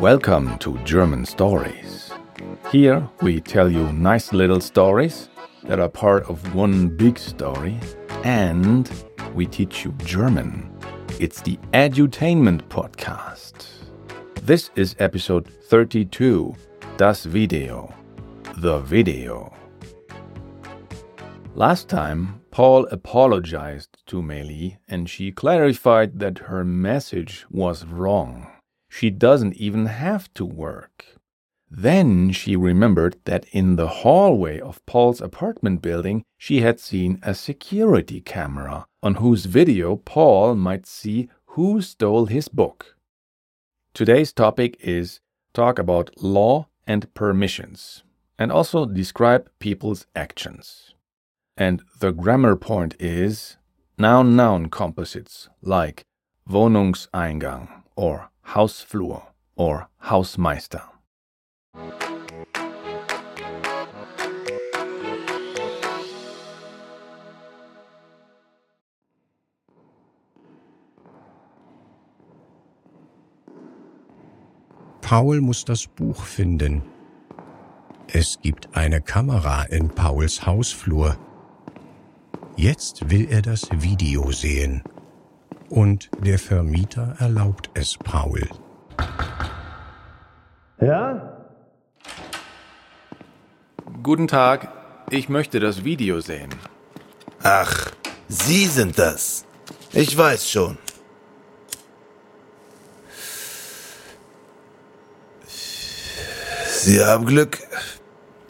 Welcome to German Stories. Here we tell you nice little stories that are part of one big story and we teach you German. It's the Edutainment Podcast. This is episode 32, Das Video, the video. Last time, Paul apologized to Meili and she clarified that her message was wrong. She doesn't even have to work. Then she remembered that in the hallway of Paul's apartment building she had seen a security camera on whose video Paul might see who stole his book. Today's topic is talk about law and permissions and also describe people's actions. And the grammar point is noun noun composites like Wohnungseingang or Hausflur or Hausmeister. Paul muss das Buch finden. Es gibt eine Kamera in Pauls Hausflur. Jetzt will er das Video sehen. Und der Vermieter erlaubt es Paul. Ja? Guten Tag, ich möchte das Video sehen. Ach, Sie sind das. Ich weiß schon. Sie haben Glück.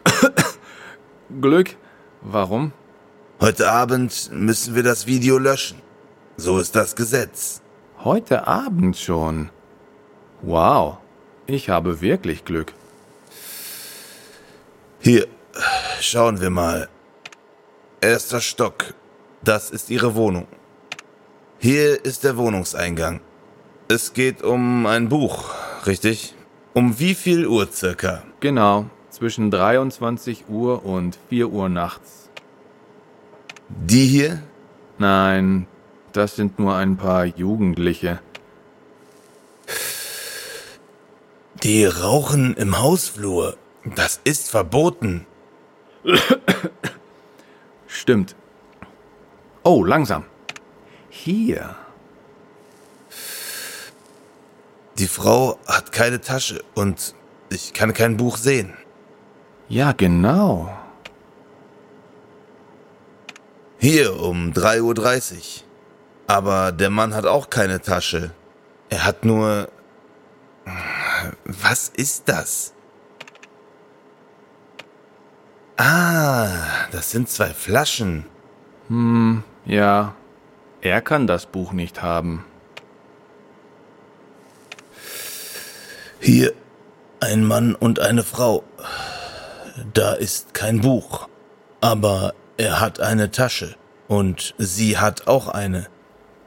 Glück? Warum? Heute Abend müssen wir das Video löschen. So ist das Gesetz. Heute Abend schon. Wow, ich habe wirklich Glück. Hier, schauen wir mal. Erster Stock. Das ist Ihre Wohnung. Hier ist der Wohnungseingang. Es geht um ein Buch, richtig? Um wie viel Uhr circa? Genau, zwischen 23 Uhr und 4 Uhr nachts. Die hier? Nein, das sind nur ein paar Jugendliche. Die rauchen im Hausflur. Das ist verboten. Stimmt. Oh, langsam. Hier. Die Frau hat keine Tasche und ich kann kein Buch sehen. Ja, genau. Hier um 3.30 Uhr. Aber der Mann hat auch keine Tasche. Er hat nur... Was ist das? Ah, das sind zwei Flaschen. Hm, ja. Er kann das Buch nicht haben. Hier ein Mann und eine Frau. Da ist kein Buch. Aber er hat eine Tasche. Und sie hat auch eine.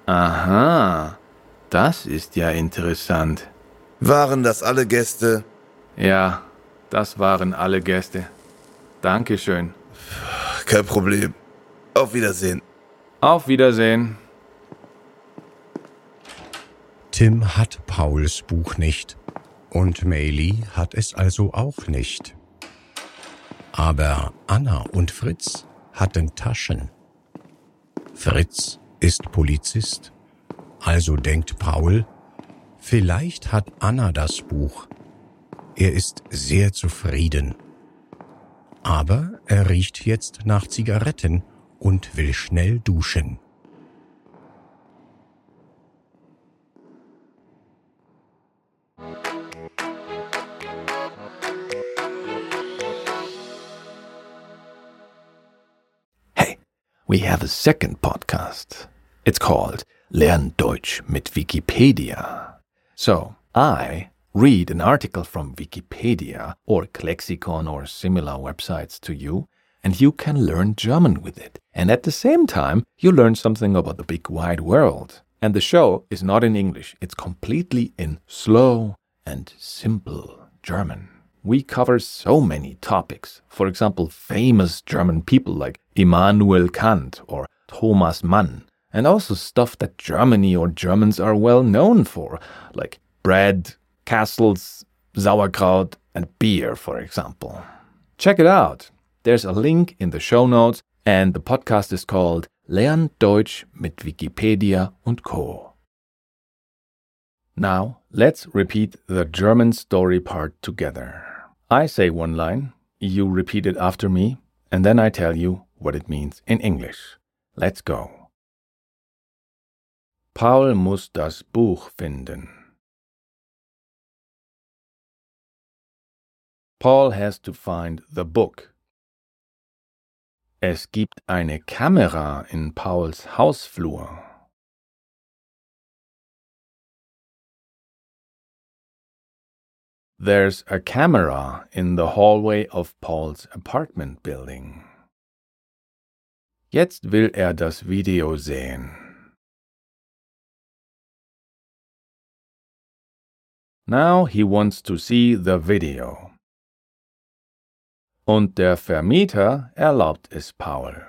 Aha, das ist ja interessant. Waren das alle Gäste? Ja, das waren alle Gäste. Dankeschön. Kein Problem. Auf Wiedersehen. Auf Wiedersehen. Tim hat Pauls Buch nicht. Und Meili hat es also auch nicht. Aber Anna und Fritz hatten Taschen. Fritz ist Polizist. Also denkt Paul, vielleicht hat Anna das Buch. Er ist sehr zufrieden. Aber er riecht jetzt nach Zigaretten und will schnell duschen. We have a second podcast. It's called Lern Deutsch mit Wikipedia. So, I read an article from Wikipedia or Lexicon or similar websites to you, and you can learn German with it. And at the same time, you learn something about the big wide world. And the show is not in English, it's completely in slow and simple German. We cover so many topics. For example, famous German people like Immanuel Kant or Thomas Mann. and also stuff that Germany or Germans are well known for, like bread, castles, sauerkraut, and beer, for example. Check it out. There's a link in the show notes, and the podcast is called Lern Deutsch mit Wikipedia und Co. Now, let's repeat the German story part together. I say one line, you repeat it after me, and then I tell you what it means in English. Let's go. Paul muss das Buch finden. Paul has to find the book. Es gibt eine Kamera in Pauls Hausflur. There's a camera in the hallway of Paul's apartment building. Jetzt will er das Video sehen. Now he wants to see the video. Und der Vermieter erlaubt es Paul.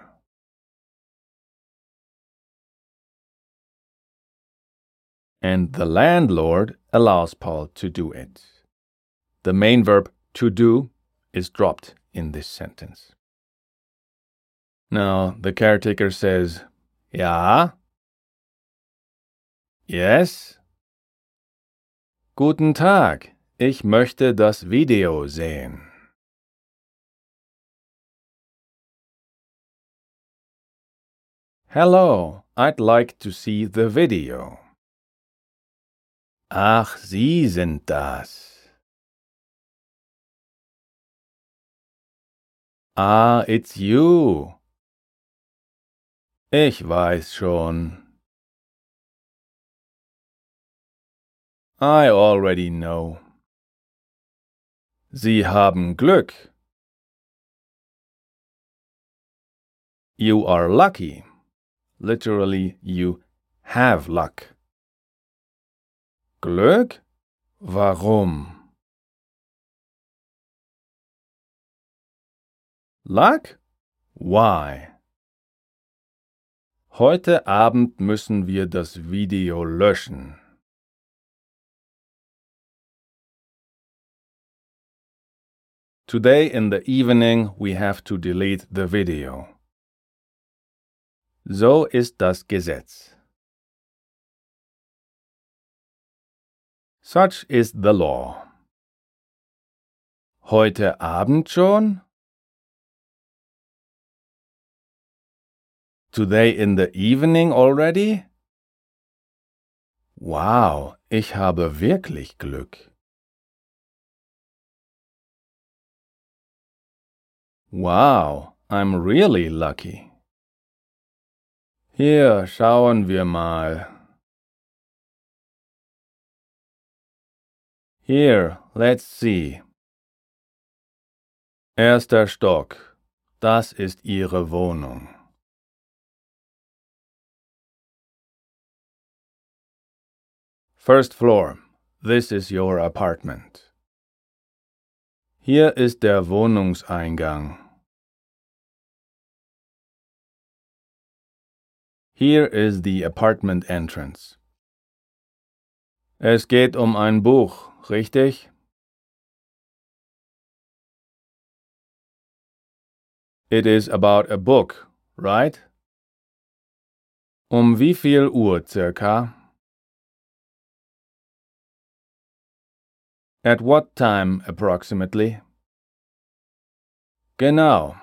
And the landlord allows Paul to do it. The main verb to do is dropped in this sentence. Now, the caretaker says, Ja. Yes. Guten Tag, ich möchte das Video sehen. Hello, I'd like to see the video. Ach, Sie sind das. Ah, it's you. Ich weiß schon. I already know. Sie haben Glück. You are lucky. Literally, you have luck. Glück? Warum? Luck? Why? Heute Abend müssen wir das Video löschen. Today in the evening we have to delete the video. So ist das Gesetz. Such is the law. Heute Abend schon? Today in the evening already? Wow, ich habe wirklich Glück. Wow, I'm really lucky. Hier schauen wir mal. Here, let's see. Erster Stock. Das ist Ihre Wohnung. First floor. This is your apartment. Hier ist der Wohnungseingang. Here is the apartment entrance. Es geht um ein Buch, richtig? It is about a book, right? Um wie viel Uhr circa? At what time approximately? Genau.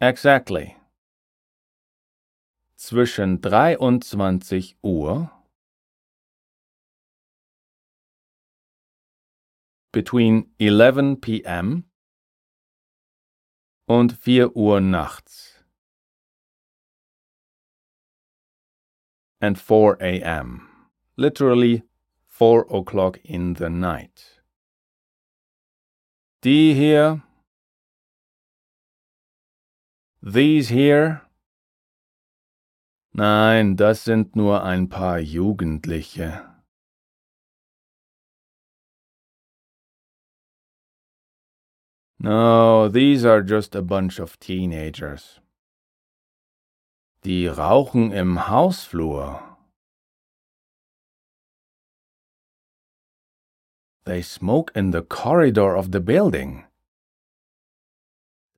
Exactly. Zwischen 23 Uhr between 11 p.m. und 4 Uhr nachts and 4 a.m. literally four o'clock in the night. Die hier, these here. Nein, das sind nur ein paar Jugendliche. No, these are just a bunch of teenagers. Die rauchen im Hausflur. They smoke in the corridor of the building.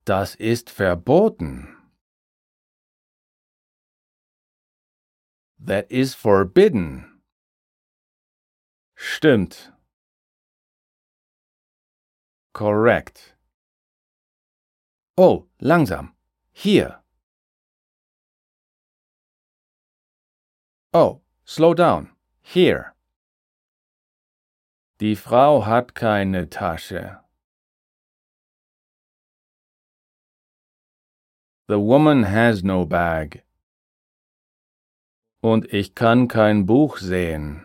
Das ist verboten. That is forbidden. Stimmt. Correct. Oh, langsam. Hier. Oh, slow down. Here. Die Frau hat keine Tasche. The woman has no bag. Und ich kann kein Buch sehen.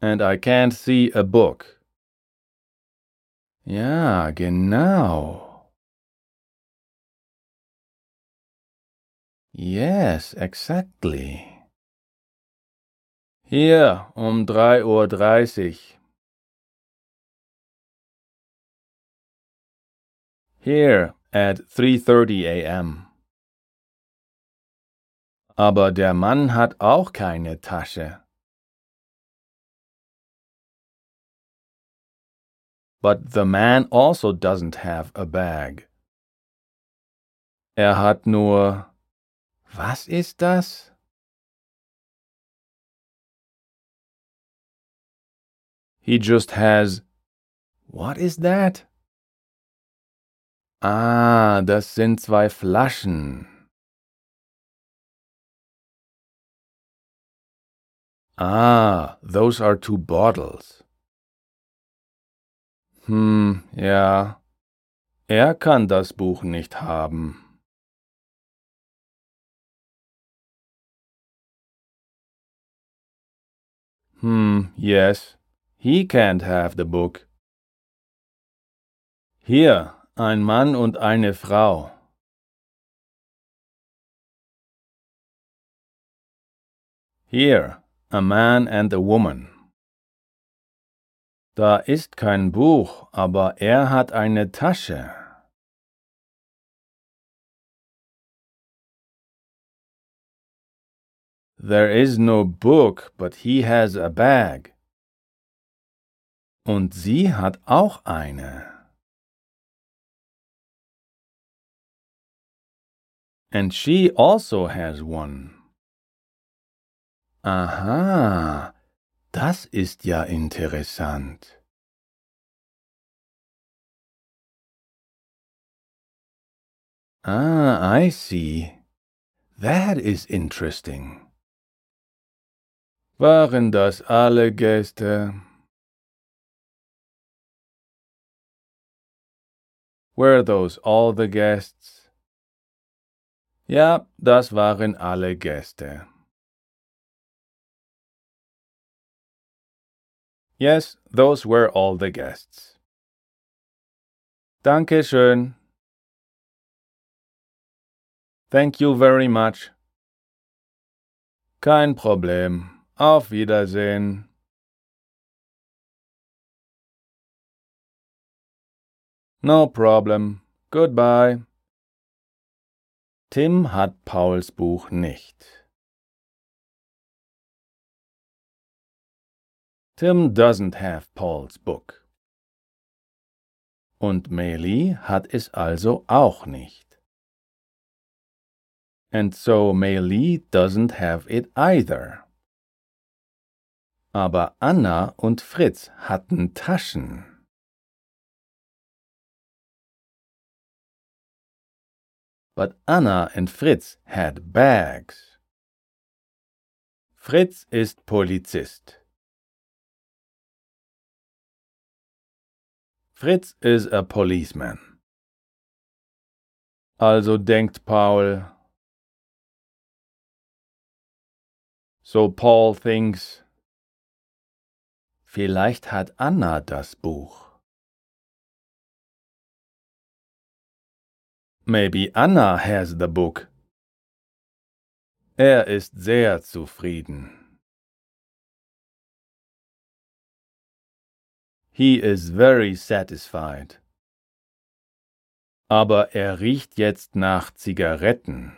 And I can't see a book. Ja, genau. Yes, exactly. Hier um drei Uhr. dreißig. Here at 3:30 a.m. Aber der Mann hat auch keine Tasche. But the man also doesn't have a bag. Er hat nur Was ist das? He just has What is that? Ah, das sind zwei Flaschen. Ah, those are two bottles. Hm, ja. Er kann das Buch nicht haben. Hm, yes. He can't have the book. Hier, ein Mann und eine Frau. Here, a man and a woman. Da ist kein Buch, aber er hat eine Tasche. There is no book, but he has a bag. Und sie hat auch eine. And she also has one. Aha, das ist ja interessant. Ah, I see. That is interesting. Waren das alle Gäste? Were those all the guests? Ja, das waren alle Gäste. Yes, those were all the guests. Danke schön. Thank you very much. Kein Problem. Auf Wiedersehen. No problem. Goodbye. Tim hat Pauls Buch nicht. Tim doesn't have Paul's book. Und Meili hat es also auch nicht. And so Meili doesn't have it either. Aber Anna und Fritz hatten Taschen. But Anna and Fritz had bags. Fritz ist Polizist. Fritz is a policeman. Also denkt Paul. So Paul thinks. Vielleicht hat Anna das Buch. Maybe Anna has the book. Er ist sehr zufrieden. He is very satisfied. aber er riecht jetzt nach Zigaretten.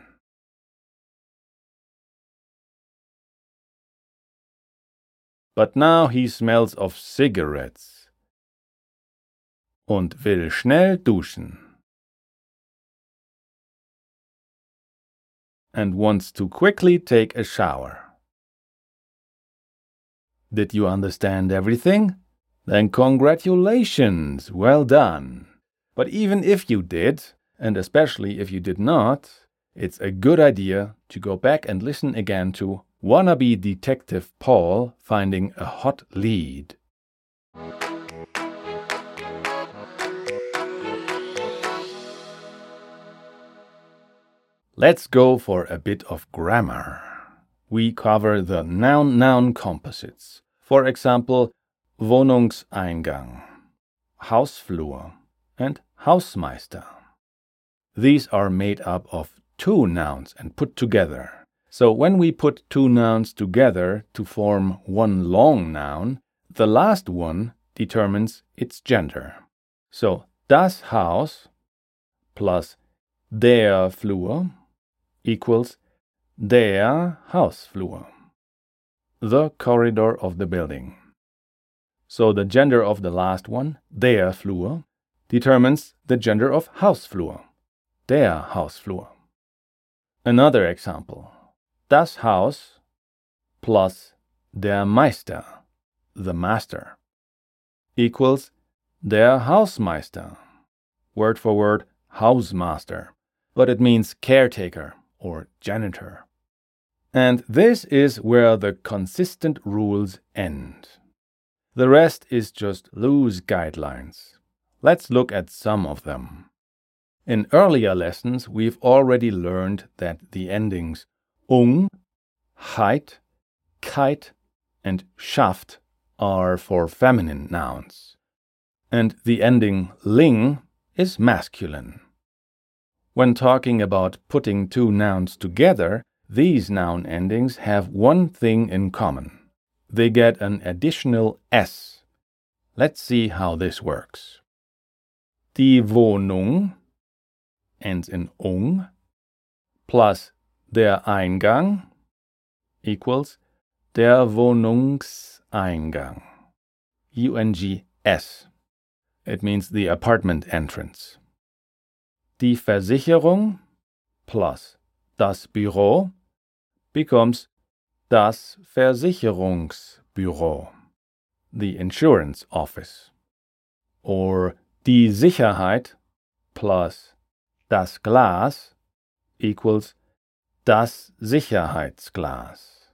But now he smells of cigarettes. Und will schnell duschen. And wants to quickly take a shower. Did you understand everything? Then congratulations, well done. But even if you did, and especially if you did not, it's a good idea to go back and listen again to Wannabe Detective Paul Finding a Hot Lead. Let's go for a bit of grammar. We cover the noun noun composites. For example, Wohnungseingang, Hausflur, and Hausmeister. These are made up of two nouns and put together. So when we put two nouns together to form one long noun, the last one determines its gender. So das Haus plus der Flur equals der Hausflur, the corridor of the building. So the gender of the last one, der Flur, determines the gender of Hausflur, der Hausflur. Another example. Das Haus plus der Meister, the master, equals der Hausmeister. Word for word, housemaster, but it means caretaker or janitor. And this is where the consistent rules end. The rest is just loose guidelines. Let's look at some of them. In earlier lessons, we've already learned that the endings ung, heit, keit, and schaft are for feminine nouns, and the ending ling is masculine. When talking about putting two nouns together, these noun endings have one thing in common. They get an additional s. Let's see how this works. Die Wohnung ends in ung plus der Eingang equals der Wohnungseingang. U-N-G-S. It means the apartment entrance. Die Versicherung plus das Büro becomes das Versicherungsbüro, the insurance office. Or Die Sicherheit plus das Glas equals das Sicherheitsglas.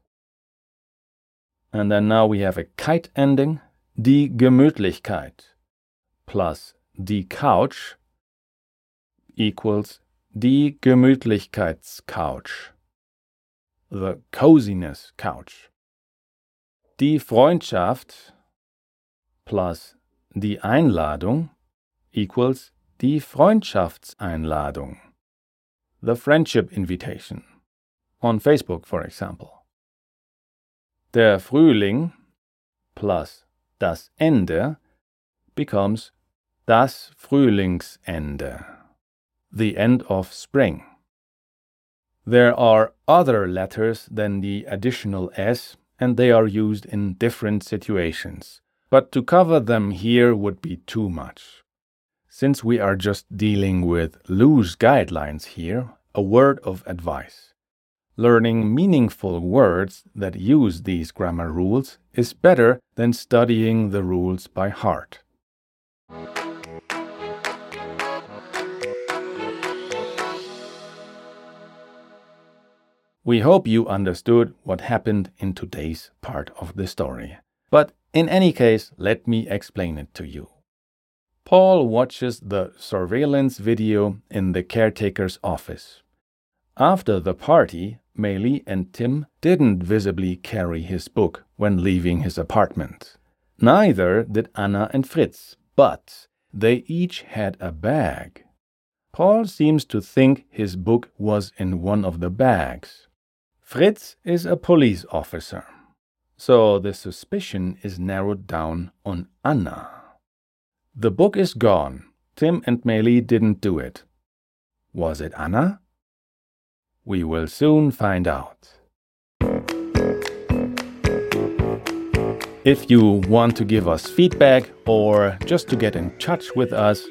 And then now we have a kite ending. Die Gemütlichkeit plus die Couch equals die Gemütlichkeitscouch. The coziness couch. Die Freundschaft plus die Einladung equals die Freundschaftseinladung. The friendship invitation. On Facebook, for example. Der Frühling plus das Ende becomes das Frühlingsende. The end of spring. There are other letters than the additional S, and they are used in different situations. But to cover them here would be too much. Since we are just dealing with loose guidelines here, a word of advice. Learning meaningful words that use these grammar rules is better than studying the rules by heart. We hope you understood what happened in today's part of the story. But in any case, let me explain it to you. Paul watches the surveillance video in the caretaker's office. After the party, Meili and Tim didn't visibly carry his book when leaving his apartment. Neither did Anna and Fritz, but they each had a bag. Paul seems to think his book was in one of the bags. Fritz is a police officer, so the suspicion is narrowed down on Anna. The book is gone, Tim and Meili didn't do it. Was it Anna? We will soon find out. If you want to give us feedback or just to get in touch with us,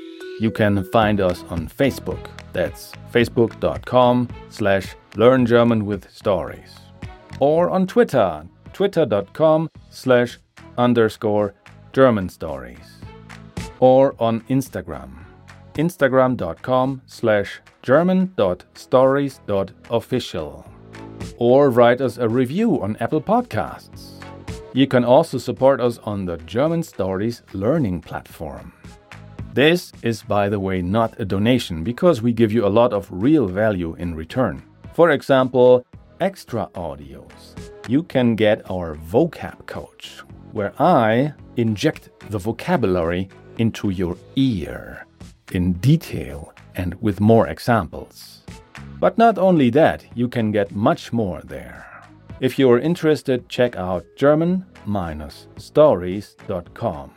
you can find us on Facebook. That's facebook.com slash learn German with stories. Or on Twitter, twitter.com slash underscore German stories. Or on Instagram, instagram.com slash german.stories.official. Or write us a review on Apple Podcasts. You can also support us on the German Stories learning platform. This is, by the way, not a donation because we give you a lot of real value in return. For example, extra audios. You can get our vocab coach, where I inject the vocabulary into your ear in detail and with more examples. But not only that, you can get much more there. If you are interested, check out German-stories.com.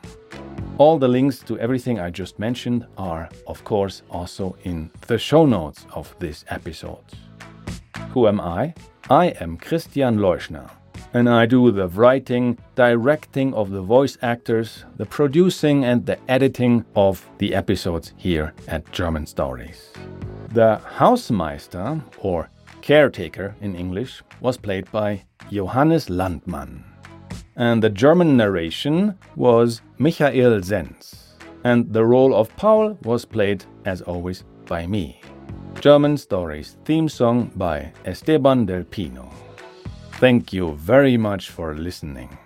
All the links to everything I just mentioned are, of course, also in the show notes of this episode. Who am I? I am Christian Leuschner, and I do the writing, directing of the voice actors, the producing, and the editing of the episodes here at German Stories. The Hausmeister, or caretaker in English, was played by Johannes Landmann. And the German narration was Michael Zenz. And the role of Paul was played, as always, by me. German Stories theme song by Esteban del Pino. Thank you very much for listening.